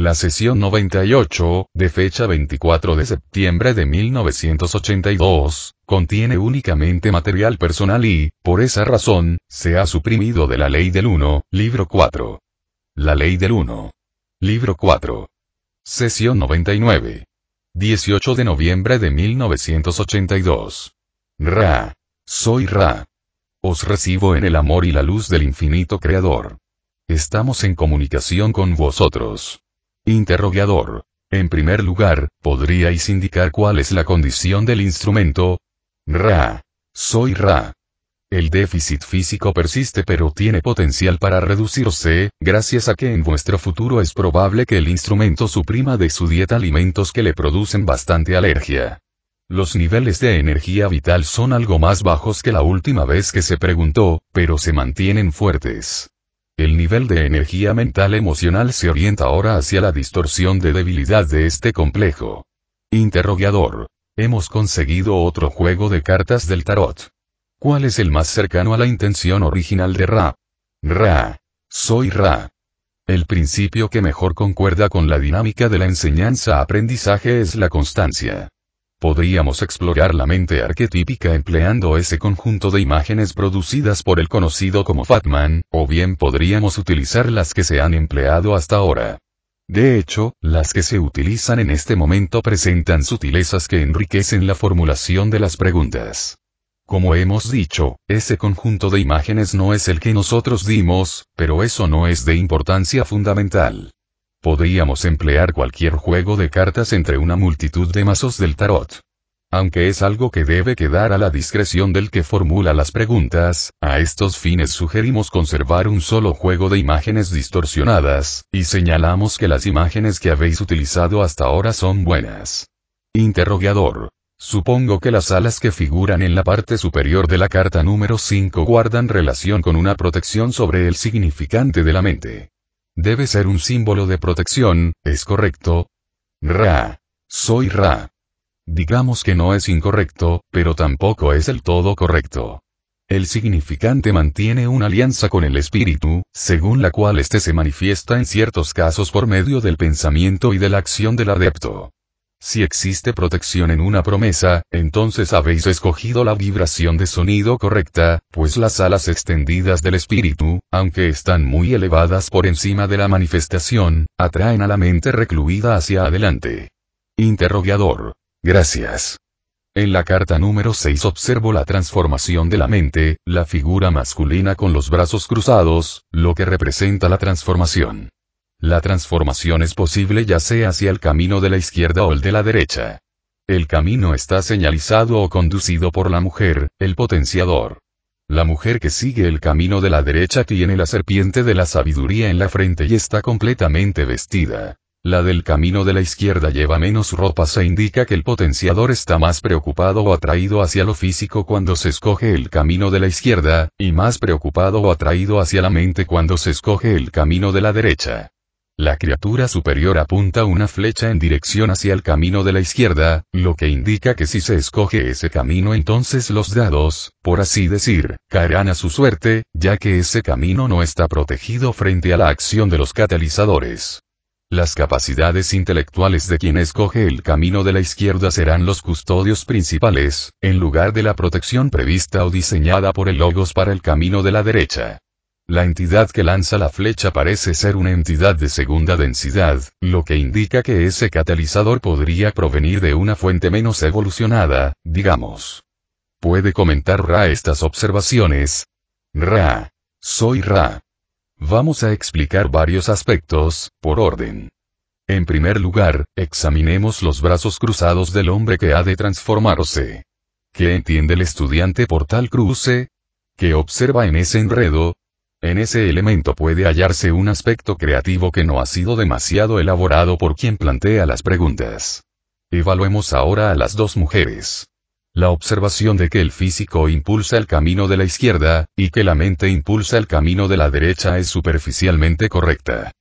La sesión 98, de fecha 24 de septiembre de 1982, contiene únicamente material personal y, por esa razón, se ha suprimido de la Ley del 1, libro 4. La Ley del 1. Libro 4. Sesión 99. 18 de noviembre de 1982. Ra. Soy Ra. Os recibo en el amor y la luz del infinito Creador. Estamos en comunicación con vosotros. Interrogador. En primer lugar, ¿podríais indicar cuál es la condición del instrumento? Ra. Soy Ra. El déficit físico persiste pero tiene potencial para reducirse, gracias a que en vuestro futuro es probable que el instrumento suprima de su dieta alimentos que le producen bastante alergia. Los niveles de energía vital son algo más bajos que la última vez que se preguntó, pero se mantienen fuertes. El nivel de energía mental emocional se orienta ahora hacia la distorsión de debilidad de este complejo. Interrogador. Hemos conseguido otro juego de cartas del tarot. ¿Cuál es el más cercano a la intención original de Ra? Ra. Soy Ra. El principio que mejor concuerda con la dinámica de la enseñanza-aprendizaje es la constancia. Podríamos explorar la mente arquetípica empleando ese conjunto de imágenes producidas por el conocido como Fatman, o bien podríamos utilizar las que se han empleado hasta ahora. De hecho, las que se utilizan en este momento presentan sutilezas que enriquecen la formulación de las preguntas. Como hemos dicho, ese conjunto de imágenes no es el que nosotros dimos, pero eso no es de importancia fundamental. Podríamos emplear cualquier juego de cartas entre una multitud de mazos del tarot. Aunque es algo que debe quedar a la discreción del que formula las preguntas, a estos fines sugerimos conservar un solo juego de imágenes distorsionadas, y señalamos que las imágenes que habéis utilizado hasta ahora son buenas. Interrogador. Supongo que las alas que figuran en la parte superior de la carta número 5 guardan relación con una protección sobre el significante de la mente. Debe ser un símbolo de protección, ¿es correcto? Ra. Soy Ra. Digamos que no es incorrecto, pero tampoco es el todo correcto. El significante mantiene una alianza con el espíritu, según la cual éste se manifiesta en ciertos casos por medio del pensamiento y de la acción del adepto. Si existe protección en una promesa, entonces habéis escogido la vibración de sonido correcta, pues las alas extendidas del espíritu, aunque están muy elevadas por encima de la manifestación, atraen a la mente recluida hacia adelante. Interrogador. Gracias. En la carta número 6 observo la transformación de la mente, la figura masculina con los brazos cruzados, lo que representa la transformación. La transformación es posible ya sea hacia el camino de la izquierda o el de la derecha. El camino está señalizado o conducido por la mujer, el potenciador. La mujer que sigue el camino de la derecha tiene la serpiente de la sabiduría en la frente y está completamente vestida. La del camino de la izquierda lleva menos ropas e indica que el potenciador está más preocupado o atraído hacia lo físico cuando se escoge el camino de la izquierda, y más preocupado o atraído hacia la mente cuando se escoge el camino de la derecha. La criatura superior apunta una flecha en dirección hacia el camino de la izquierda, lo que indica que si se escoge ese camino entonces los dados, por así decir, caerán a su suerte, ya que ese camino no está protegido frente a la acción de los catalizadores. Las capacidades intelectuales de quien escoge el camino de la izquierda serán los custodios principales, en lugar de la protección prevista o diseñada por el Logos para el camino de la derecha. La entidad que lanza la flecha parece ser una entidad de segunda densidad, lo que indica que ese catalizador podría provenir de una fuente menos evolucionada, digamos. ¿Puede comentar Ra estas observaciones? Ra. Soy Ra. Vamos a explicar varios aspectos, por orden. En primer lugar, examinemos los brazos cruzados del hombre que ha de transformarse. ¿Qué entiende el estudiante por tal cruce? ¿Qué observa en ese enredo? En ese elemento puede hallarse un aspecto creativo que no ha sido demasiado elaborado por quien plantea las preguntas. Evaluemos ahora a las dos mujeres. La observación de que el físico impulsa el camino de la izquierda, y que la mente impulsa el camino de la derecha es superficialmente correcta.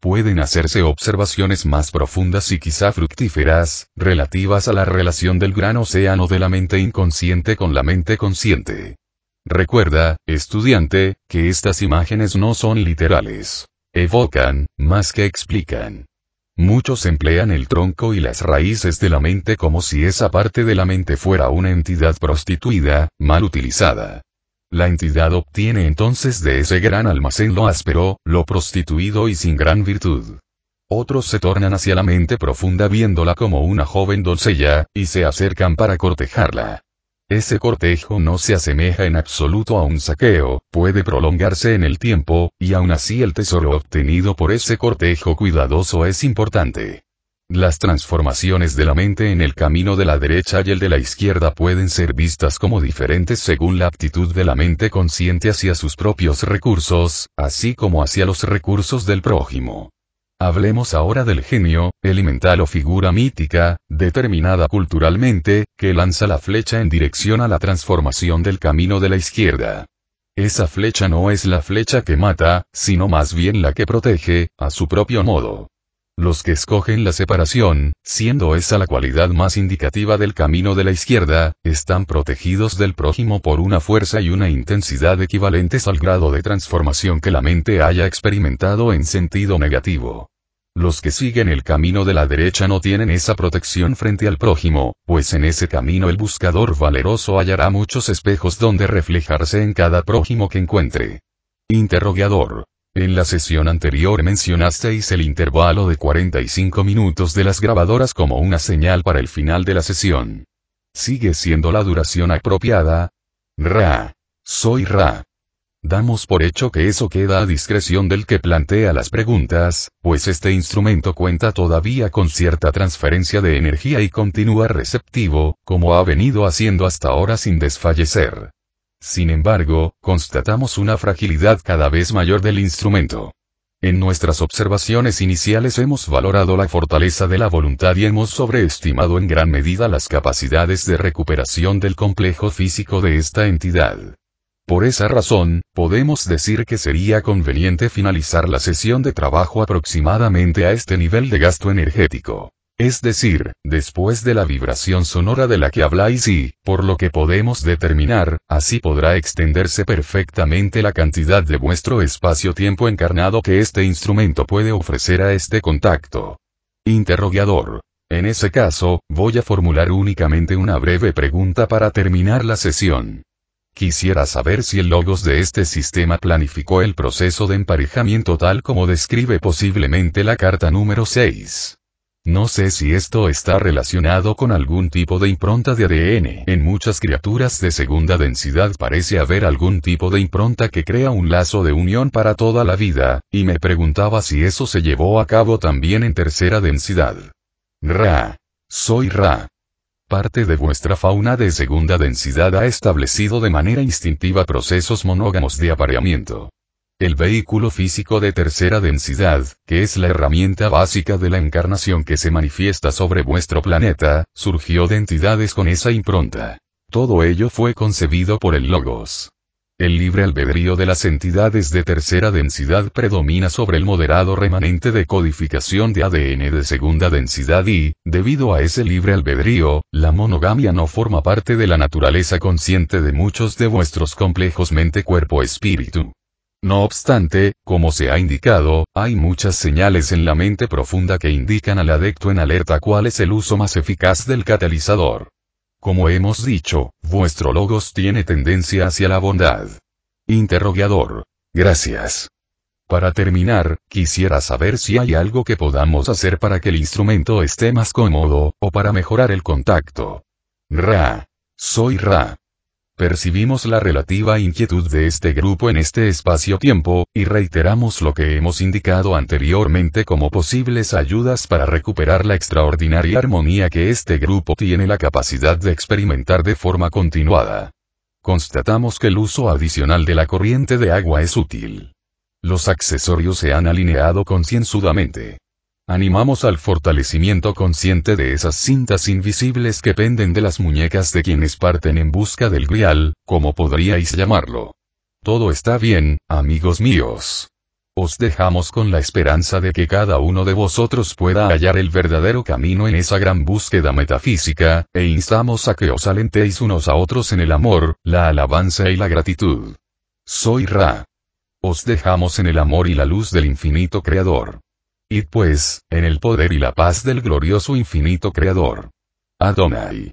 Pueden hacerse observaciones más profundas y quizá fructíferas, relativas a la relación del gran océano de la mente inconsciente con la mente consciente. Recuerda, estudiante, que estas imágenes no son literales. Evocan, más que explican. Muchos emplean el tronco y las raíces de la mente como si esa parte de la mente fuera una entidad prostituida, mal utilizada. La entidad obtiene entonces de ese gran almacén lo áspero, lo prostituido y sin gran virtud. Otros se tornan hacia la mente profunda viéndola como una joven doncella, y se acercan para cortejarla. Ese cortejo no se asemeja en absoluto a un saqueo, puede prolongarse en el tiempo, y aún así el tesoro obtenido por ese cortejo cuidadoso es importante. Las transformaciones de la mente en el camino de la derecha y el de la izquierda pueden ser vistas como diferentes según la aptitud de la mente consciente hacia sus propios recursos, así como hacia los recursos del prójimo. Hablemos ahora del genio, elemental o figura mítica, determinada culturalmente, que lanza la flecha en dirección a la transformación del camino de la izquierda. Esa flecha no es la flecha que mata, sino más bien la que protege, a su propio modo. Los que escogen la separación, siendo esa la cualidad más indicativa del camino de la izquierda, están protegidos del prójimo por una fuerza y una intensidad equivalentes al grado de transformación que la mente haya experimentado en sentido negativo. Los que siguen el camino de la derecha no tienen esa protección frente al prójimo, pues en ese camino el buscador valeroso hallará muchos espejos donde reflejarse en cada prójimo que encuentre. Interrogador. En la sesión anterior mencionasteis el intervalo de 45 minutos de las grabadoras como una señal para el final de la sesión. ¿Sigue siendo la duración apropiada? Ra. Soy Ra. Damos por hecho que eso queda a discreción del que plantea las preguntas, pues este instrumento cuenta todavía con cierta transferencia de energía y continúa receptivo, como ha venido haciendo hasta ahora sin desfallecer. Sin embargo, constatamos una fragilidad cada vez mayor del instrumento. En nuestras observaciones iniciales hemos valorado la fortaleza de la voluntad y hemos sobreestimado en gran medida las capacidades de recuperación del complejo físico de esta entidad. Por esa razón, podemos decir que sería conveniente finalizar la sesión de trabajo aproximadamente a este nivel de gasto energético. Es decir, después de la vibración sonora de la que habláis y, por lo que podemos determinar, así podrá extenderse perfectamente la cantidad de vuestro espacio-tiempo encarnado que este instrumento puede ofrecer a este contacto. Interrogador. En ese caso, voy a formular únicamente una breve pregunta para terminar la sesión. Quisiera saber si el logos de este sistema planificó el proceso de emparejamiento tal como describe posiblemente la carta número 6. No sé si esto está relacionado con algún tipo de impronta de ADN. En muchas criaturas de segunda densidad parece haber algún tipo de impronta que crea un lazo de unión para toda la vida, y me preguntaba si eso se llevó a cabo también en tercera densidad. Ra. Soy Ra. Parte de vuestra fauna de segunda densidad ha establecido de manera instintiva procesos monógamos de apareamiento. El vehículo físico de tercera densidad, que es la herramienta básica de la encarnación que se manifiesta sobre vuestro planeta, surgió de entidades con esa impronta. Todo ello fue concebido por el Logos. El libre albedrío de las entidades de tercera densidad predomina sobre el moderado remanente de codificación de ADN de segunda densidad y, debido a ese libre albedrío, la monogamia no forma parte de la naturaleza consciente de muchos de vuestros complejos mente-cuerpo-espíritu. No obstante, como se ha indicado, hay muchas señales en la mente profunda que indican al adecto en alerta cuál es el uso más eficaz del catalizador. Como hemos dicho, vuestro logos tiene tendencia hacia la bondad. Interrogador. Gracias. Para terminar, quisiera saber si hay algo que podamos hacer para que el instrumento esté más cómodo, o para mejorar el contacto. Ra. Soy Ra. Percibimos la relativa inquietud de este grupo en este espacio-tiempo, y reiteramos lo que hemos indicado anteriormente como posibles ayudas para recuperar la extraordinaria armonía que este grupo tiene la capacidad de experimentar de forma continuada. Constatamos que el uso adicional de la corriente de agua es útil. Los accesorios se han alineado concienzudamente. Animamos al fortalecimiento consciente de esas cintas invisibles que penden de las muñecas de quienes parten en busca del grial, como podríais llamarlo. Todo está bien, amigos míos. Os dejamos con la esperanza de que cada uno de vosotros pueda hallar el verdadero camino en esa gran búsqueda metafísica, e instamos a que os alentéis unos a otros en el amor, la alabanza y la gratitud. Soy Ra. Os dejamos en el amor y la luz del infinito Creador. Id pues, en el poder y la paz del glorioso infinito Creador. Adonai.